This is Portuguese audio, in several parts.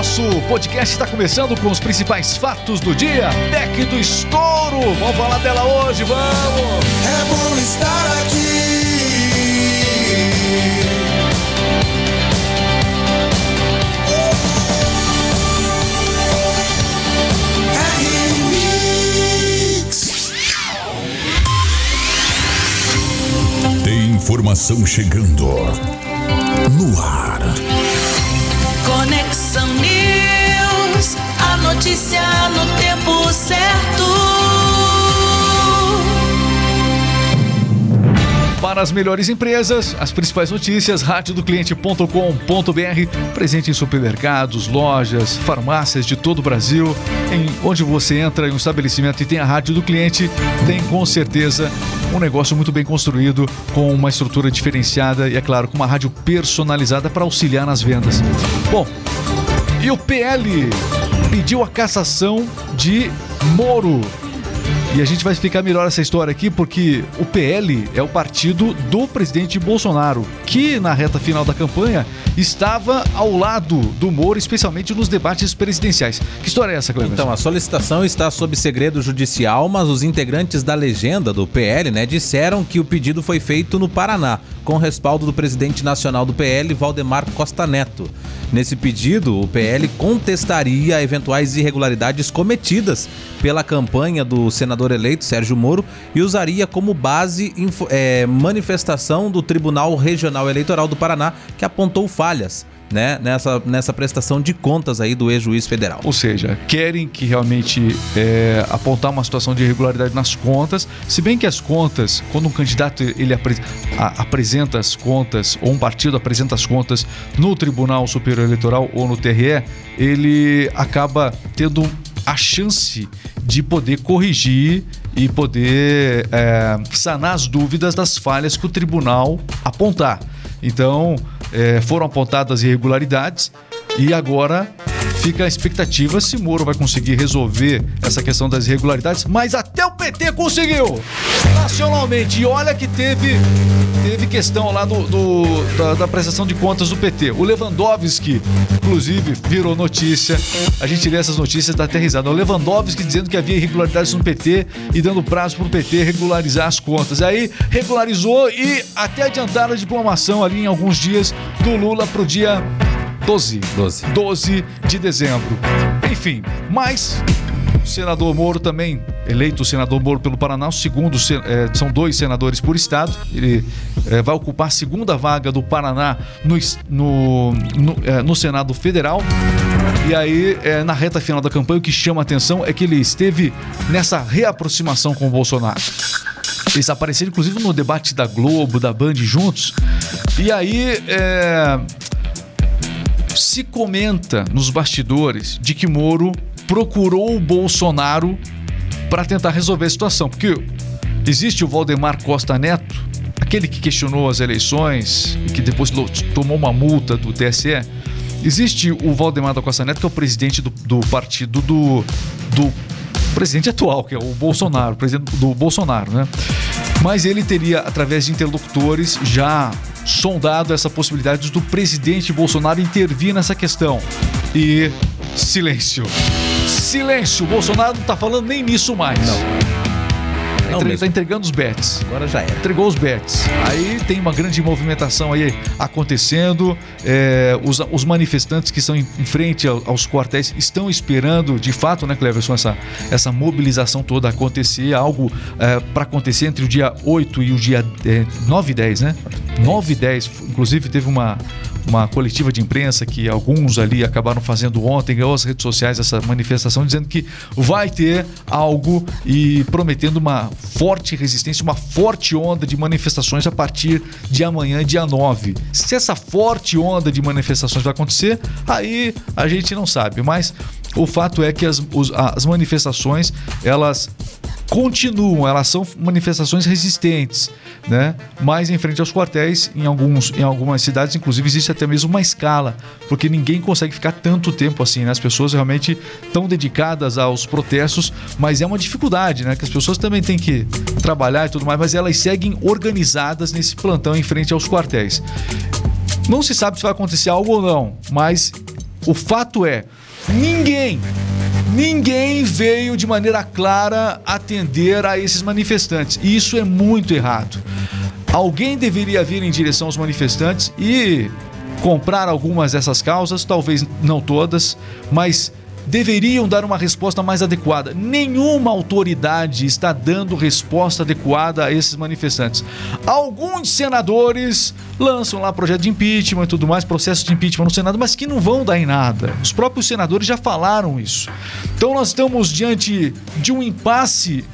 nosso podcast está começando com os principais fatos do dia. Deck do estouro. Vamos falar dela hoje, vamos! É bom estar aqui. Tem informação chegando no ar. Conexão notícia no tempo certo. Para as melhores empresas, as principais notícias, radiodocliente.com.br, presente em supermercados, lojas, farmácias de todo o Brasil. Em onde você entra em um estabelecimento e tem a rádio do cliente, tem com certeza um negócio muito bem construído, com uma estrutura diferenciada e, é claro, com uma rádio personalizada para auxiliar nas vendas. Bom, e o PL pediu a cassação de Moro. E a gente vai explicar melhor essa história aqui, porque o PL é o partido do presidente Bolsonaro, que na reta final da campanha estava ao lado do Moro, especialmente nos debates presidenciais. Que história é essa, Cleber? Então, a solicitação está sob segredo judicial, mas os integrantes da legenda do PL, né, disseram que o pedido foi feito no Paraná, com respaldo do presidente nacional do PL, Valdemar Costa Neto. Nesse pedido, o PL contestaria eventuais irregularidades cometidas pela campanha do senador eleito Sérgio Moro e usaria como base eh, manifestação do Tribunal Regional Eleitoral do Paraná, que apontou falhas né, nessa, nessa prestação de contas aí do ex-juiz federal. Ou seja, querem que realmente é, apontar uma situação de irregularidade nas contas, se bem que as contas, quando um candidato ele apre- a- apresenta as contas, ou um partido apresenta as contas no Tribunal Superior Eleitoral ou no TRE, ele acaba tendo a chance de poder corrigir e poder é, sanar as dúvidas das falhas que o tribunal apontar. Então, é, foram apontadas irregularidades e agora fica a expectativa se Moro vai conseguir resolver essa questão das irregularidades, mas até o PT conseguiu! Nacionalmente, e olha que teve, teve questão lá do, do- da, da prestação de contas do PT. O Lewandowski, inclusive, virou notícia. A gente lê essas notícias dá até risada. O Lewandowski dizendo que havia irregularidades no PT e dando prazo para o PT regularizar as contas. Aí regularizou e até adiantaram a diplomação ali em alguns dias do Lula para o dia 12. 12. 12 de dezembro. Enfim, mas o senador Moro também, eleito o senador Moro pelo Paraná, segundo, se- eh, são dois senadores por estado. Ele eh, vai ocupar a segunda vaga do Paraná no, no, no, eh, no Senado Federal. E aí, eh, na reta final da campanha, o que chama a atenção é que ele esteve nessa reaproximação com o Bolsonaro. Eles apareceram, inclusive, no debate da Globo, da Band juntos. E aí, é, se comenta nos bastidores de que Moro procurou o Bolsonaro para tentar resolver a situação, porque existe o Valdemar Costa Neto, aquele que questionou as eleições e que depois tomou uma multa do TSE. Existe o Valdemar da Costa Neto, que é o presidente do, do partido do, do presidente atual, que é o Bolsonaro, presidente do Bolsonaro, né? Mas ele teria, através de interlocutores, já sondado essa possibilidade do presidente Bolsonaro intervir nessa questão. E silêncio. Silêncio. Bolsonaro não tá falando nem nisso mais. Não. Tá, mesmo. entregando os bets Agora já era. entregou os bets. Aí tem uma grande movimentação aí acontecendo. É, os, os manifestantes que estão em, em frente ao- aos quartéis estão esperando, de fato, né, Cleverson, essa, essa mobilização toda acontecer. Algo para acontecer entre o dia 8 e o dia é, 9 e 10, né? 9 e 10. Inclusive, teve uma. Uma coletiva de imprensa que alguns ali acabaram fazendo ontem, ganhou as redes sociais essa manifestação dizendo que vai ter algo e prometendo uma forte resistência, uma forte onda de manifestações a partir de amanhã, dia 9. Se essa forte onda de manifestações vai acontecer, aí a gente não sabe, mas o fato é que as, as manifestações elas continuam, elas são manifestações resistentes, né? Mas em frente aos quartéis, em, alguns, em algumas cidades, inclusive, existe até mesmo uma escala, porque ninguém consegue ficar tanto tempo assim, né? As pessoas realmente estão dedicadas aos protestos, mas é uma dificuldade, né? Que as pessoas também têm que trabalhar e tudo mais, mas elas seguem organizadas nesse plantão em frente aos quartéis. Não se sabe se vai acontecer algo ou não, mas O fato é, ninguém, ninguém veio de maneira clara atender a esses manifestantes. E isso é muito errado. Alguém deveria vir em direção aos manifestantes e comprar algumas dessas causas, talvez não todas, mas deveriam dar uma resposta mais adequada. Nenhuma autoridade está dando resposta adequada a esses manifestantes. Alguns senadores lançam lá projeto de impeachment e tudo mais, processo de impeachment no Senado, mas que não vão dar em nada. Os próprios senadores já falaram isso. Então nós estamos diante de um impasse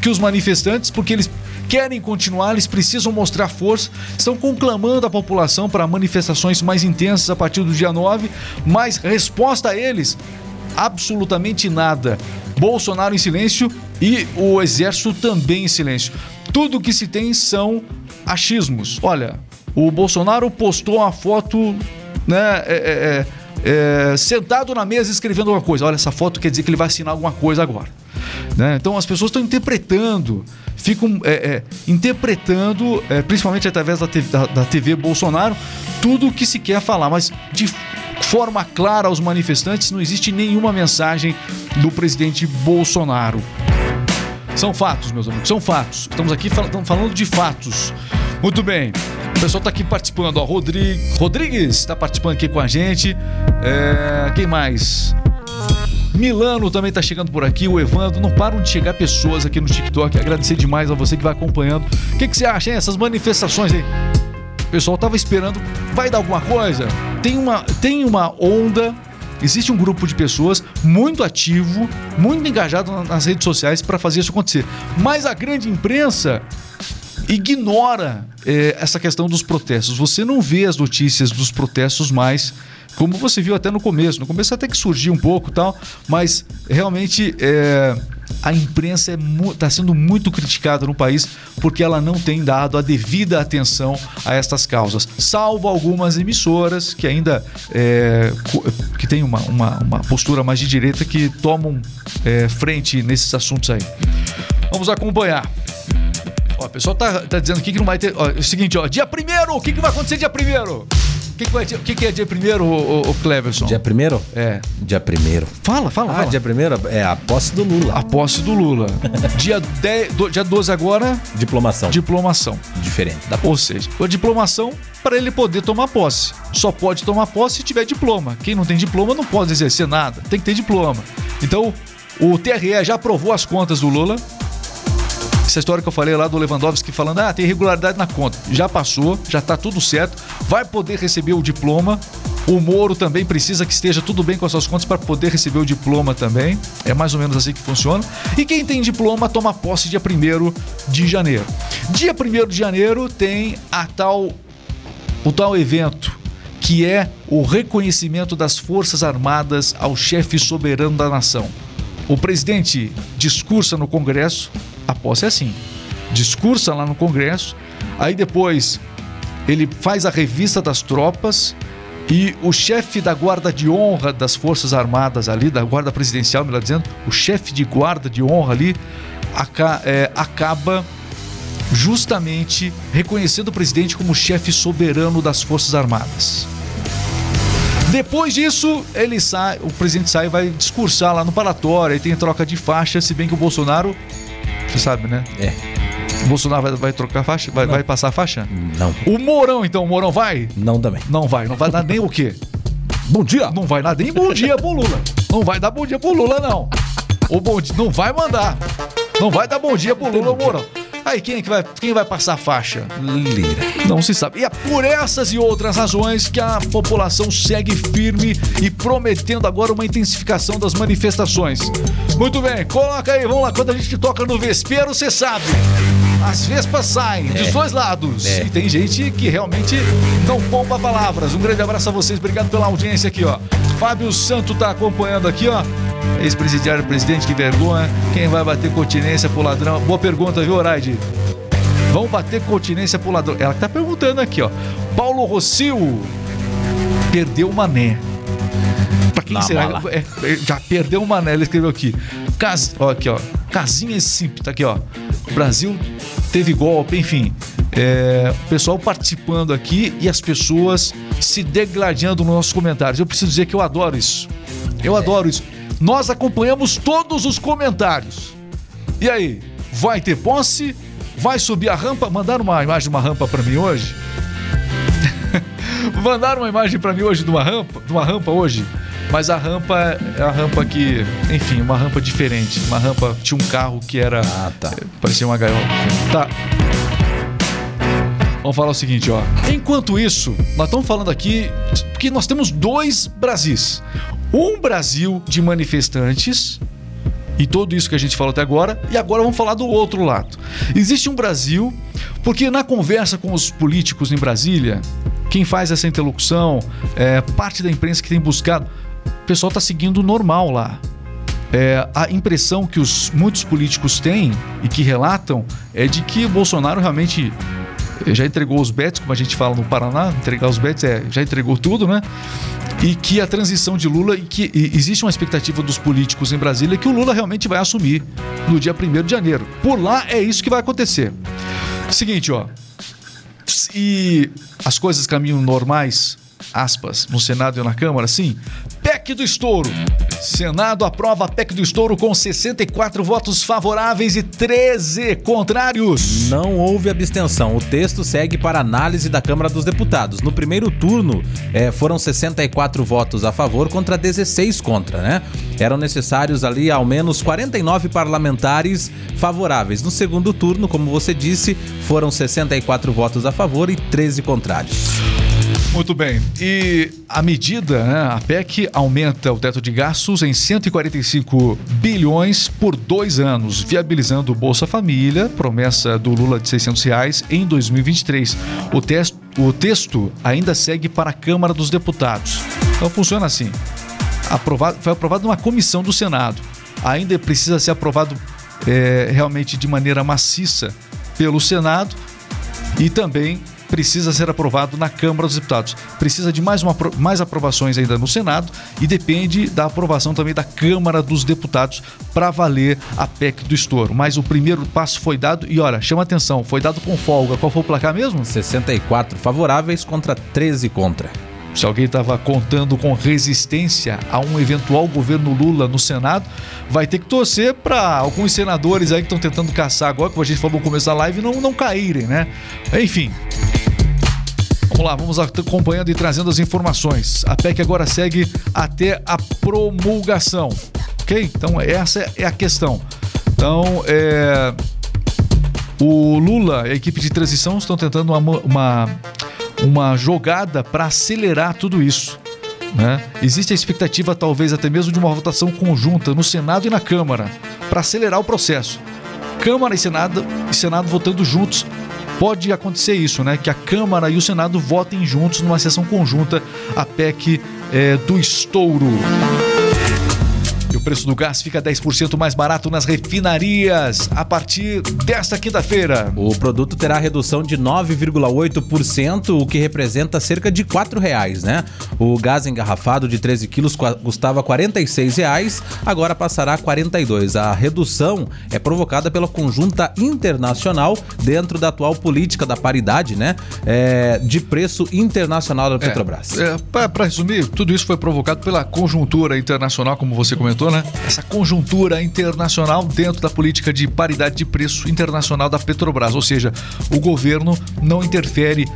que os manifestantes, porque eles querem continuar, eles precisam mostrar força, estão conclamando a população para manifestações mais intensas a partir do dia 9, mas resposta a eles absolutamente nada. Bolsonaro em silêncio e o exército também em silêncio. Tudo que se tem são achismos. Olha, o Bolsonaro postou uma foto, né? é, é, é, sentado na mesa escrevendo alguma coisa. Olha, essa foto quer dizer que ele vai assinar alguma coisa agora. Né? Então as pessoas estão interpretando, ficam é, é, interpretando, é, principalmente através da TV, da, da TV Bolsonaro, tudo o que se quer falar, mas de forma clara aos manifestantes, não existe nenhuma mensagem do presidente Bolsonaro. São fatos, meus amigos, são fatos. Estamos aqui fal estamos falando de fatos. Muito bem. O pessoal está aqui participando. Ó, Rodrigo, Rodrigues está participando aqui com a gente. É, quem mais? Milano também está chegando por aqui, o Evandro. Não param de chegar pessoas aqui no TikTok. Agradecer demais a você que vai acompanhando. O que, que você acha, hein? Essas manifestações aí? Pessoal tava esperando. Vai dar alguma coisa? Tem uma, tem uma onda. Existe um grupo de pessoas muito ativo, muito engajado na- nas redes sociais para fazer isso acontecer. Mas a grande imprensa ignora eh, essa questão dos protestos. Você não vê as notícias dos protestos mais, como você viu até no começo. No começo até que surgiu um pouco tal, mas realmente eh, a imprensa está sendo muito criticada no país porque ela não tem dado a devida atenção a estas causas. Salvo algumas emissoras que ainda co- que têm uma, uma, uma postura mais de direita que tomam eh, frente nesses assuntos aí. Vamos acompanhar. Ó, o pessoal tá, tá dizendo aqui que não vai ter. Ó, é o seguinte, ó, dia primeiro, o que, que vai acontecer dia primeiro? O que, que, vai ter- o que, que é dia primeiro, o, o Cleverson? Dia primeiro? É. Dia primeiro. Fala, fala, Ah, fala. dia primeiro é a posse do Lula. A posse do Lula. dia, 10, do- dia 12 agora, Diplomação. diplomação. Diferente. Da... Ou seja, a diplomação para ele poder tomar posse. Só pode tomar posse se tiver diploma. Quem não tem diploma não pode exercer nada. Tem que ter diploma. Então, o TRE já aprovou as contas do Lula. Essa história que eu falei lá do Lewandowski falando, ah, tem irregularidade na conta. Já passou, já tá tudo certo. Vai poder receber o diploma. O Moro também precisa que esteja tudo bem com as suas contas para poder receber o diploma também. É mais ou menos assim que funciona. E quem tem diploma toma posse dia 1 de janeiro. Dia 1 de janeiro tem a tal o tal evento que é o reconhecimento das Forças Armadas ao chefe soberano da nação. O presidente discursa no Congresso, a posse é assim, discursa lá no Congresso, aí depois ele faz a revista das tropas e o chefe da guarda de honra das Forças Armadas ali, da guarda presidencial, melhor dizendo, o chefe de guarda de honra ali, é, acaba justamente reconhecendo o presidente como chefe soberano das Forças Armadas. Depois disso, ele sai, o presidente sai e vai discursar lá no palatório, aí tem troca de faixa, se bem que o Bolsonaro, você sabe, né? É. O Bolsonaro vai, vai trocar faixa, vai, vai passar a faixa? Não. O Mourão, então, o Mourão vai? Não também. Não vai, não vai dar nem o quê? Bom dia! Não vai dar nem bom dia pro Lula. Não vai dar bom dia pro Lula, não. O bom dia, não vai mandar. Não vai dar bom dia pro Lula, Mourão. Aí quem é que vai, quem vai passar a faixa? Lira. Não se sabe. E é por essas e outras razões que a população segue firme e prometendo agora uma intensificação das manifestações. Muito bem, coloca aí, vamos lá. Quando a gente toca no vespeiro, você sabe. As vespas saem dos dois lados. É. E tem gente que realmente não poupa palavras. Um grande abraço a vocês, obrigado pela audiência aqui, ó. Fábio Santo tá acompanhando aqui, ó. Ex-presidiário presidente, que vergonha. Quem vai bater continência pro ladrão? Boa pergunta, viu, Oraide? Vão bater continência pro ladrão. Ela que tá perguntando aqui, ó. Paulo Rossil perdeu o mané. Pra quem Na será? É, é, já perdeu o mané, ele escreveu aqui. Cas... Ó, aqui, ó. Casinha simples, tá aqui, ó. Brasil teve golpe, enfim. É, o pessoal participando aqui e as pessoas se degladiando nos nossos comentários. Eu preciso dizer que eu adoro isso. Eu adoro isso. Nós acompanhamos todos os comentários. E aí, vai ter posse? Vai subir a rampa? Mandaram uma imagem de uma rampa para mim hoje? Mandaram uma imagem para mim hoje de uma rampa, de uma rampa hoje. Mas a rampa é a rampa que, enfim, uma rampa diferente. Uma rampa tinha um carro que era Ah, tá. é, parecia uma gaiola. Tá. Vamos falar o seguinte, ó. Enquanto isso, nós estamos falando aqui que nós temos dois Brasis. Um Brasil de manifestantes e tudo isso que a gente falou até agora, e agora vamos falar do outro lado. Existe um Brasil, porque na conversa com os políticos em Brasília, quem faz essa interlocução, é, parte da imprensa que tem buscado, o pessoal está seguindo normal lá. É, a impressão que os muitos políticos têm e que relatam é de que Bolsonaro realmente já entregou os bets, como a gente fala no Paraná, entregar os bets é já entregou tudo, né? E que a transição de Lula e que e existe uma expectativa dos políticos em Brasília que o Lula realmente vai assumir no dia 1 de janeiro. Por lá é isso que vai acontecer. Seguinte, ó. E as coisas caminham normais, aspas, no Senado e na Câmara, sim. PEC do estouro. Senado aprova a PEC do estouro com 64 votos favoráveis e 13 contrários. Não houve abstenção. O texto segue para análise da Câmara dos Deputados. No primeiro turno, eh, foram 64 votos a favor contra 16 contra, né? Eram necessários ali ao menos 49 parlamentares favoráveis. No segundo turno, como você disse, foram 64 votos a favor e 13 contrários. Muito bem. E a medida, né, a PEC, aumenta o teto de gastos em 145 bilhões por dois anos, viabilizando o Bolsa Família, promessa do Lula de 600 reais em 2023. O, tes- o texto ainda segue para a Câmara dos Deputados. Então funciona assim. Aprovado, foi aprovado numa comissão do Senado. Ainda precisa ser aprovado eh, realmente de maneira maciça pelo Senado e também precisa ser aprovado na Câmara dos Deputados. Precisa de mais, uma, mais aprovações ainda no Senado e depende da aprovação também da Câmara dos Deputados para valer a PEC do estouro. Mas o primeiro passo foi dado e, olha, chama atenção, foi dado com folga. Qual foi o placar mesmo? 64 favoráveis contra 13 contra. Se alguém estava contando com resistência a um eventual governo Lula no Senado, vai ter que torcer para alguns senadores aí que estão tentando caçar agora, como a gente falou no começo da live, não, não caírem, né? Enfim. Vamos lá, vamos acompanhando e trazendo as informações. A PEC agora segue até a promulgação, ok? Então, essa é a questão. Então, é. O Lula e a equipe de transição estão tentando uma, uma, uma jogada para acelerar tudo isso. Né? Existe a expectativa, talvez até mesmo, de uma votação conjunta no Senado e na Câmara para acelerar o processo. Câmara e Senado, e Senado votando juntos. Pode acontecer isso, né? Que a Câmara e o Senado votem juntos numa sessão conjunta a PEC eh, do estouro. O preço do gás fica 10% mais barato nas refinarias a partir desta quinta-feira. O produto terá redução de 9,8%, o que representa cerca de 4 reais, né? O gás engarrafado de 13 quilos custava 46 reais, agora passará a 42. A redução é provocada pela conjunta internacional dentro da atual política da paridade, né? É, de preço internacional da Petrobras. É, Para resumir, tudo isso foi provocado pela conjuntura internacional, como você comentou, né? Essa conjuntura internacional dentro da política de paridade de preço internacional da Petrobras. Ou seja, o governo não interfere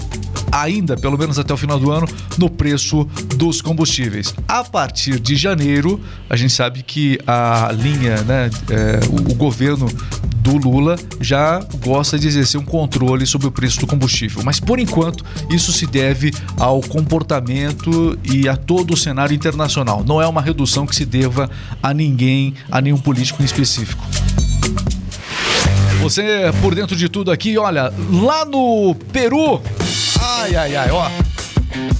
ainda, pelo menos até o final do ano, no preço dos combustíveis. A partir de janeiro, a gente sabe que a linha, né, é, o, o governo do Lula já gosta de exercer um controle sobre o preço do combustível. Mas por enquanto, isso se deve ao comportamento e a todo o cenário internacional. Não é uma redução que se deva a ninguém, a nenhum político em específico. Você por dentro de tudo aqui, olha, lá no Peru. Ai, ai, ai, ó.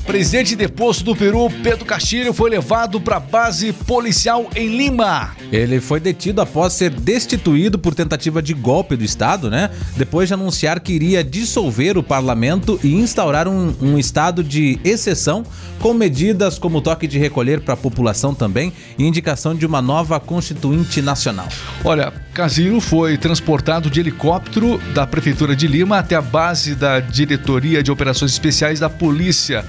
Presidente deposto do Peru, Pedro Castilho, foi levado para base policial em Lima. Ele foi detido após ser destituído por tentativa de golpe do Estado, né? Depois de anunciar que iria dissolver o parlamento e instaurar um, um estado de exceção, com medidas como toque de recolher para a população também e indicação de uma nova constituinte nacional. Olha, Casino foi transportado de helicóptero da Prefeitura de Lima até a base da Diretoria de Operações Especiais da Polícia,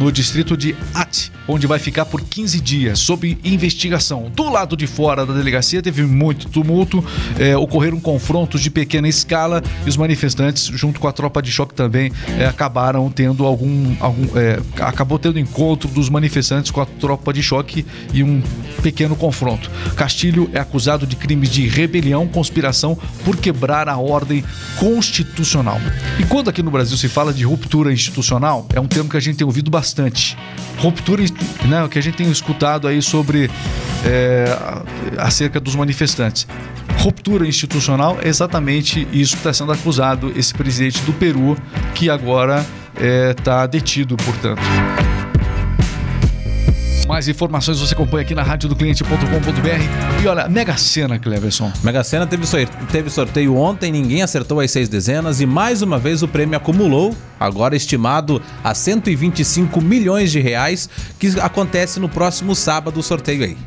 no distrito de Ati, onde vai ficar por 15 dias, sob investigação. Do lado de fora da delegacia teve muito tumulto, eh, ocorreram confrontos de pequena escala e os manifestantes, junto com a tropa de choque também, eh, acabaram tendo algum. algum eh, acabou tendo encontro dos manifestantes com a tropa de choque e um pequeno confronto. Castilho é acusado de crimes de rebelião, conspiração por quebrar a ordem constitucional. E quando aqui no Brasil se fala de ruptura institucional, é um termo que a gente tem ouvido bastante. Ruptura, né, o que a gente tem escutado aí sobre é, acerca dos manifestantes. Ruptura institucional é exatamente isso que está sendo acusado esse presidente do Peru, que agora está detido, portanto. Mais informações você acompanha aqui na radiodocliente.com.br. E olha, Mega Sena, Cleverson. Mega Sena teve, teve sorteio ontem, ninguém acertou as seis dezenas e mais uma vez o prêmio acumulou, agora estimado a 125 milhões de reais, que acontece no próximo sábado o sorteio aí.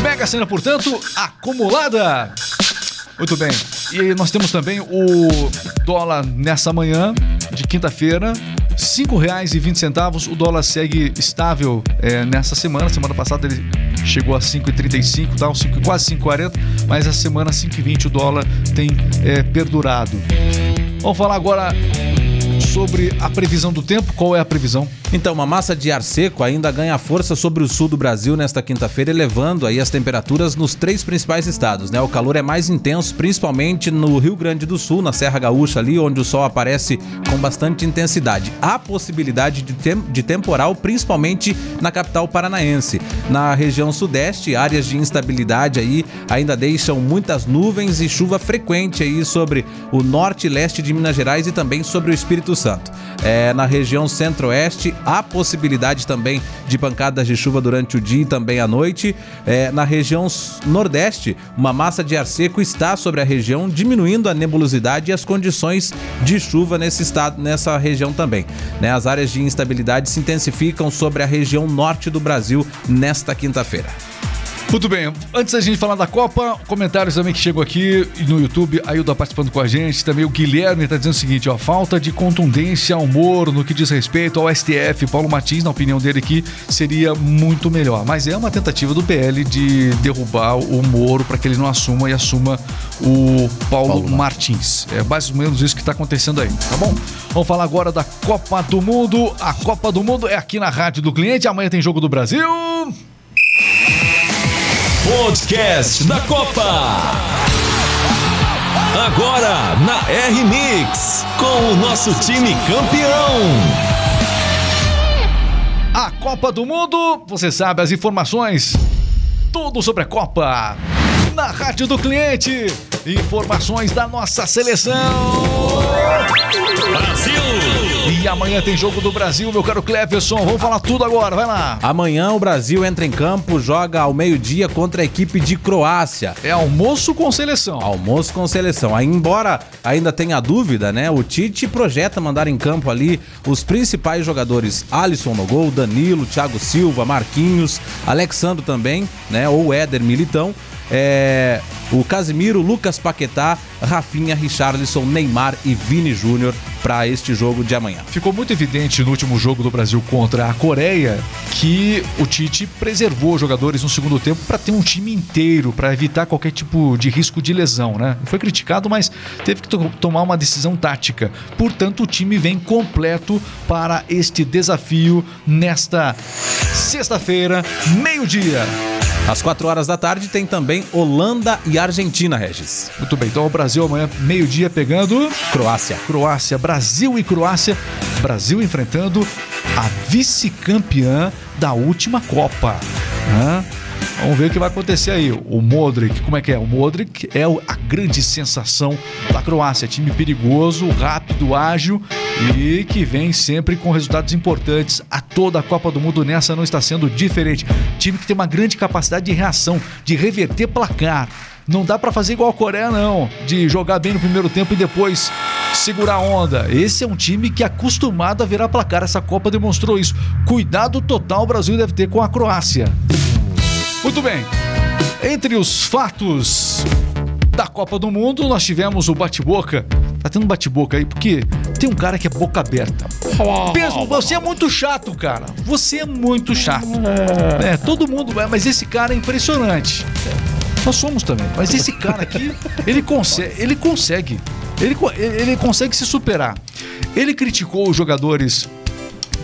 Mega Sena, portanto, acumulada. Muito bem. E nós temos também o dólar nessa manhã de quinta-feira. R$ 5,20. O dólar segue estável é, nessa semana. Semana passada ele chegou a 5,35, tá? Um cinco- quase 5,40, mas essa semana 5,20 o dólar tem é, perdurado. Vamos falar agora sobre a previsão do tempo. Qual é a previsão? Então, uma massa de ar seco ainda ganha força sobre o sul do Brasil nesta quinta-feira, elevando aí as temperaturas nos três principais estados, né? O calor é mais intenso, principalmente no Rio Grande do Sul, na Serra Gaúcha ali, onde o sol aparece com bastante intensidade. Há possibilidade de, tem- de temporal, principalmente na capital paranaense. Na região sudeste, áreas de instabilidade aí ainda deixam muitas nuvens e chuva frequente aí sobre o norte e leste de Minas Gerais e também sobre o Espírito Santo. É, na região centro-oeste, há possibilidade também de pancadas de chuva durante o dia e também à noite. É, na região nordeste, uma massa de ar seco está sobre a região, diminuindo a nebulosidade e as condições de chuva nesse estado, nessa região também. Né, as áreas de instabilidade se intensificam sobre a região norte do Brasil nesta quinta-feira. Muito bem, antes da gente falar da Copa, comentários também que chegam aqui no YouTube, a Ilda participando com a gente, também o Guilherme está dizendo o seguinte, ó, falta de contundência ao Moro no que diz respeito ao STF, Paulo Martins, na opinião dele aqui, seria muito melhor, mas é uma tentativa do PL de derrubar o Moro para que ele não assuma e assuma o Paulo, Paulo Martins. É mais ou menos isso que está acontecendo aí, tá bom? Vamos falar agora da Copa do Mundo, a Copa do Mundo é aqui na Rádio do Cliente, amanhã tem Jogo do Brasil... Podcast da Copa. Agora na R-Mix, com o nosso time campeão. A Copa do Mundo, você sabe as informações, tudo sobre a Copa. Na Rádio do Cliente, informações da nossa seleção. Brasil! E amanhã tem jogo do Brasil, meu caro Cleverson. Vamos falar tudo agora, vai lá. Amanhã o Brasil entra em campo, joga ao meio-dia contra a equipe de Croácia. É almoço com seleção. Almoço com seleção. Aí, embora ainda tenha dúvida, né? O Tite projeta mandar em campo ali os principais jogadores: Alisson no gol, Danilo, Thiago Silva, Marquinhos, Alexandro também, né? Ou Éder Militão. É, o Casimiro, Lucas Paquetá, Rafinha, Richarlison, Neymar e Vini Júnior para este jogo de amanhã. Ficou muito evidente no último jogo do Brasil contra a Coreia que o Tite preservou os jogadores no segundo tempo para ter um time inteiro, para evitar qualquer tipo de risco de lesão, né? Foi criticado, mas teve que to- tomar uma decisão tática. Portanto, o time vem completo para este desafio nesta sexta-feira, meio-dia. Às 4 horas da tarde tem também Holanda e Argentina, Regis. Muito bem, então o Brasil amanhã, meio-dia, pegando Croácia. Croácia, Brasil e Croácia. Brasil enfrentando a vice-campeã da última Copa. Hã? Vamos ver o que vai acontecer aí. O Modric, como é que é? O Modric é a grande sensação da Croácia. Time perigoso, rápido, ágil e que vem sempre com resultados importantes. A toda a Copa do Mundo nessa não está sendo diferente. Time que tem uma grande capacidade de reação, de reverter placar. Não dá pra fazer igual a Coreia, não. De jogar bem no primeiro tempo e depois segurar a onda. Esse é um time que é acostumado a virar placar. Essa Copa demonstrou isso. Cuidado total o Brasil deve ter com a Croácia. Muito bem. Entre os fatos da Copa do Mundo, nós tivemos o bate-boca. Tá tendo bate-boca aí, porque tem um cara que é boca aberta. Mesmo, você é muito chato, cara. Você é muito chato. É, todo mundo. Mas esse cara é impressionante. Nós somos também. Mas esse cara aqui, ele consegue. Ele consegue. Ele, ele consegue se superar. Ele criticou os jogadores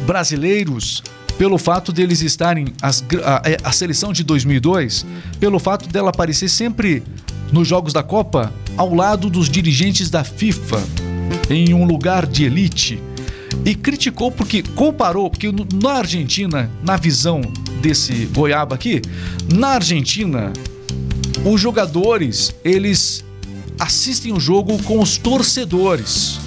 brasileiros pelo fato deles estarem as a, é, a seleção de 2002, pelo fato dela aparecer sempre nos jogos da Copa ao lado dos dirigentes da FIFA em um lugar de elite e criticou porque comparou porque na Argentina, na visão desse goiaba aqui, na Argentina os jogadores eles assistem o jogo com os torcedores.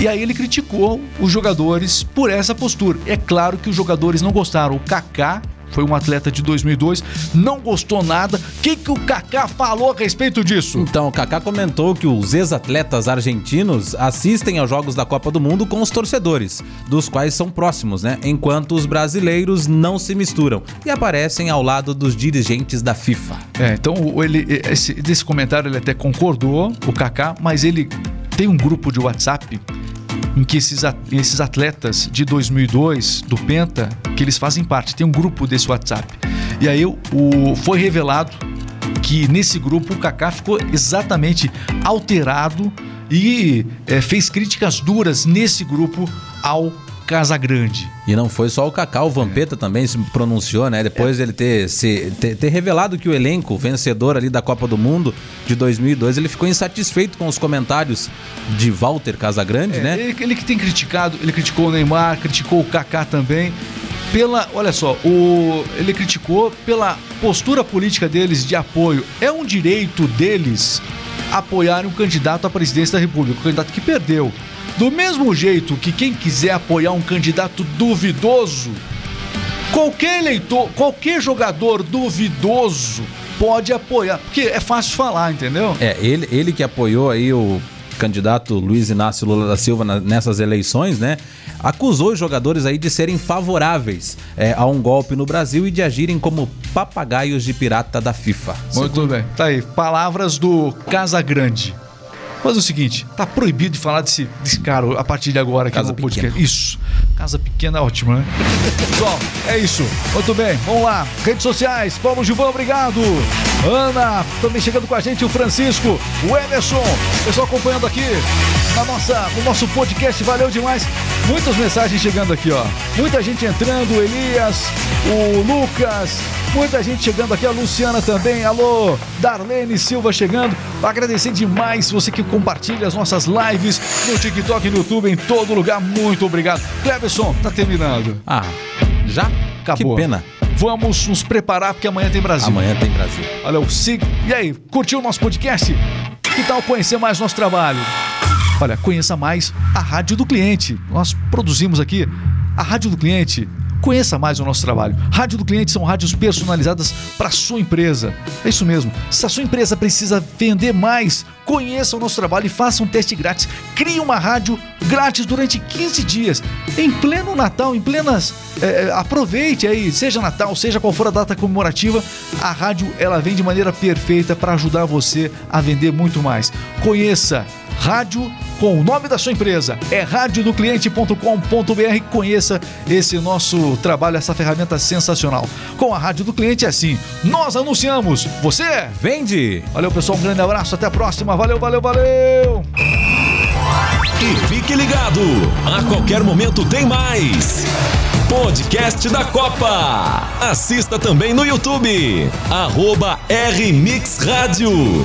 E aí ele criticou os jogadores por essa postura. É claro que os jogadores não gostaram. O Kaká foi um atleta de 2002, não gostou nada. O que, que o Kaká falou a respeito disso? Então, o Kaká comentou que os ex-atletas argentinos assistem aos Jogos da Copa do Mundo com os torcedores, dos quais são próximos, né? Enquanto os brasileiros não se misturam e aparecem ao lado dos dirigentes da FIFA. É, então ele, esse, desse comentário ele até concordou, o Kaká, mas ele tem um grupo de WhatsApp em que esses, at- esses atletas de 2002 do Penta, que eles fazem parte, tem um grupo desse WhatsApp. E aí o, foi revelado que nesse grupo o Kaká ficou exatamente alterado e é, fez críticas duras nesse grupo ao Casagrande. E não foi só o Kaká, o Vampeta também se pronunciou, né? Depois dele ter, se, ter, ter revelado que o elenco vencedor ali da Copa do Mundo de 2002, ele ficou insatisfeito com os comentários de Walter Casagrande, É, né? Ele, ele que tem criticado, ele criticou o Neymar, criticou o Kaká também. Pela, olha só, o, ele criticou pela postura política deles de apoio. É um direito deles apoiarem um candidato à presidência da República, o candidato que perdeu. Do mesmo jeito que quem quiser apoiar um candidato duvidoso, qualquer eleitor, qualquer jogador duvidoso pode apoiar. Porque é fácil falar, entendeu? É, ele, ele que apoiou aí o candidato Luiz Inácio Lula da Silva na- nessas eleições, né? Acusou os jogadores aí de serem favoráveis é, a um golpe no Brasil e de agirem como papagaios de pirata da FIFA. Muito bem. Tá aí, palavras do Casagrande. Mas é o seguinte, tá proibido de falar desse, desse cara a partir de agora aqui Casa no podcast. Pequena. Isso. Casa pequena é ótimo, né? Pessoal, é isso. Muito bem, vamos lá. Redes sociais, Paulo Gilvão, obrigado. Ana, também chegando com a gente, o Francisco, o Emerson, pessoal acompanhando aqui na nossa, no nosso podcast, valeu demais. Muitas mensagens chegando aqui, ó. Muita gente entrando, o Elias, o Lucas, muita gente chegando aqui, a Luciana também, alô, Darlene Silva chegando. Agradecer demais você que compartilha as nossas lives no TikTok, no YouTube, em todo lugar. Muito obrigado. Cleberson, tá terminando. Ah, já? Acabou. Que pena. Vamos nos preparar porque amanhã tem Brasil. Amanhã tem Brasil. Valeu, siga. E aí, curtiu o nosso podcast? Que tal conhecer mais nosso trabalho? Olha, conheça mais a Rádio do Cliente. Nós produzimos aqui a Rádio do Cliente. Conheça mais o nosso trabalho. Rádio do Cliente são rádios personalizadas para sua empresa. É isso mesmo. Se a sua empresa precisa vender mais, conheça o nosso trabalho e faça um teste grátis. Crie uma rádio grátis durante 15 dias. Em pleno Natal, em plenas. é, aproveite aí, seja Natal, seja qual for a data comemorativa, a rádio ela vem de maneira perfeita para ajudar você a vender muito mais. Conheça rádio com o nome da sua empresa. É radiodocliente.com.br. Conheça esse nosso trabalho, essa ferramenta sensacional. Com a Rádio do Cliente é assim. Nós anunciamos. Você? Vende! Valeu, pessoal. Um grande abraço. Até a próxima. Valeu, valeu, valeu. E fique ligado, a qualquer momento tem mais. Podcast da Copa. Assista também no YouTube. Arroba RMix Rádio.